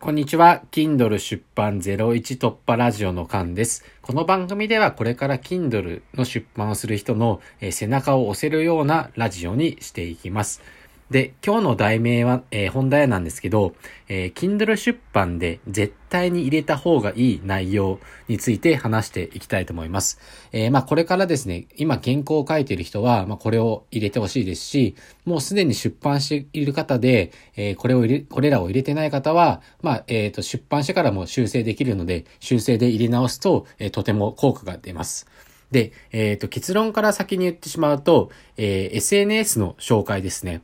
こんにちは。Kindle 出版01突破ラジオのカンです。この番組ではこれから Kindle の出版をする人の背中を押せるようなラジオにしていきます。で、今日の題名は、えー、本題なんですけど、えー、Kindle 出版で絶対に入れた方がいい内容について話していきたいと思います。えー、まあこれからですね、今原稿を書いている人は、まあこれを入れてほしいですし、もうすでに出版している方で、えー、これを入れ、これらを入れてない方は、まあ、えっ、と、出版してからも修正できるので、修正で入れ直すと、えー、とても効果が出ます。で、えっ、と、結論から先に言ってしまうと、え、SNS の紹介ですね。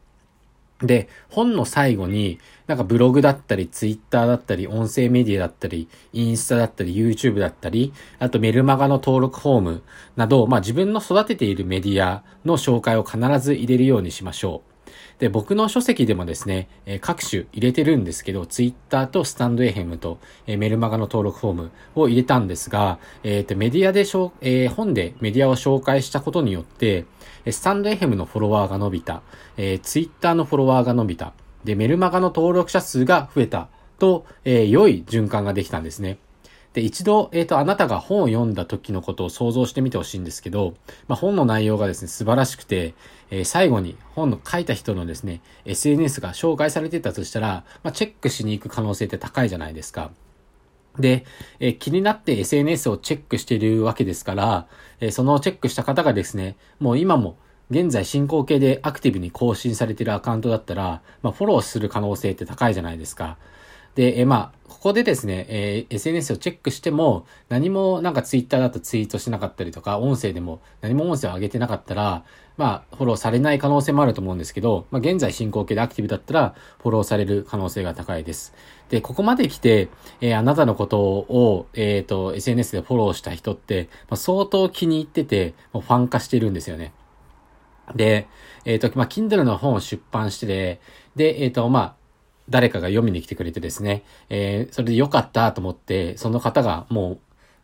で、本の最後に、なんかブログだったり、ツイッターだったり、音声メディアだったり、インスタだったり、YouTube だったり、あとメルマガの登録フォームなど、まあ自分の育てているメディアの紹介を必ず入れるようにしましょう。で、僕の書籍でもですね、えー、各種入れてるんですけど、ツイッターとスタンドエヘムと、えー、メルマガの登録フォームを入れたんですが、えっ、ー、と、メディアでしょ、え、本でメディアを紹介したことによって、スタンドエヘムのフォロワーが伸びた、えー、ツイッターのフォロワーが伸びた、で、メルマガの登録者数が増えたと、えー、良い循環ができたんですね。で、一度、えっ、ー、と、あなたが本を読んだ時のことを想像してみてほしいんですけど、まあ、本の内容がですね、素晴らしくて、えー、最後に本の書いた人のですね、SNS が紹介されてたとしたら、まあ、チェックしに行く可能性って高いじゃないですか。で、えー、気になって SNS をチェックしているわけですから、えー、そのチェックした方がですね、もう今も現在進行形でアクティブに更新されているアカウントだったら、まあ、フォローする可能性って高いじゃないですか。で、えまあ、ここでですね、えー、SNS をチェックしても、何もなんか Twitter だとツイートしなかったりとか、音声でも何も音声を上げてなかったら、まあ、フォローされない可能性もあると思うんですけど、まあ、現在進行形でアクティブだったら、フォローされる可能性が高いです。で、ここまで来て、えー、あなたのことを、えっ、ー、と、SNS でフォローした人って、まあ、相当気に入ってて、もうファン化してるんですよね。で、えっ、ー、と、まあ、Kindle の本を出版してで、で、えっ、と、まあ、誰かが読みに来てくれてですね、えー、それで良かったと思って、その方がもう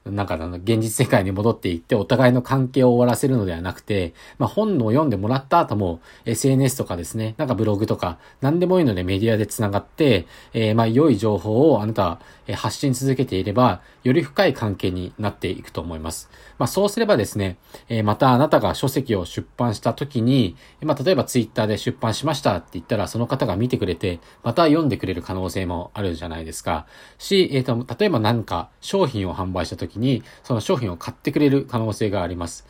なんかあの、現実世界に戻っていって、お互いの関係を終わらせるのではなくて、まあ、本を読んでもらった後も、SNS とかですね、なんかブログとか、何でもいいのでメディアで繋がって、えー、まあ、良い情報をあなたは発信続けていれば、より深い関係になっていくと思います。まあ、そうすればですね、えー、またあなたが書籍を出版した時に、まあ、例えばツイッターで出版しましたって言ったら、その方が見てくれて、また読んでくれる可能性もあるじゃないですか。し、えっ、ー、と、例えば何か商品を販売した時に、その商品を買ってくれる可能性があります。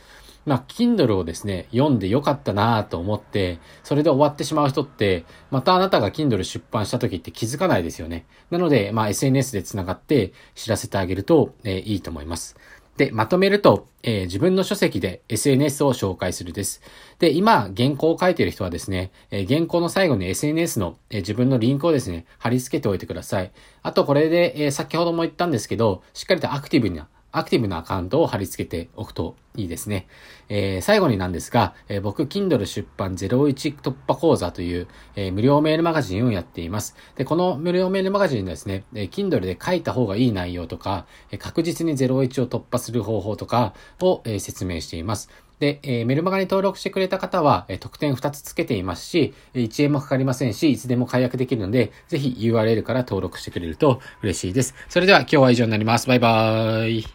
まあ、Kindle をですね、読んでよかったなと思って、それで終わってしまう人って、またあなたが Kindle 出版した時って気づかないですよね。なので、まあ、SNS で繋がって知らせてあげると、えー、いいと思います。で、まとめると、えー、自分の書籍で SNS を紹介するです。で、今、原稿を書いている人はですね、えー、原稿の最後に SNS の、えー、自分のリンクをですね、貼り付けておいてください。あと、これで、え先ほども言ったんですけど、しっかりとアクティブなアクティブなアカウントを貼り付けておくといいですね。えー、最後になんですが、えー、僕、Kindle 出版01突破講座という、えー、無料メールマガジンをやっています。で、この無料メールマガジンですね、えー、Kindle で書いた方がいい内容とか、えー、確実に01を突破する方法とかを、えー、説明しています。で、えー、メルマガに登録してくれた方は、えー、特典2つつけていますし、1円もかかりませんし、いつでも解約できるので、ぜひ URL から登録してくれると嬉しいです。それでは今日は以上になります。バイバーイ。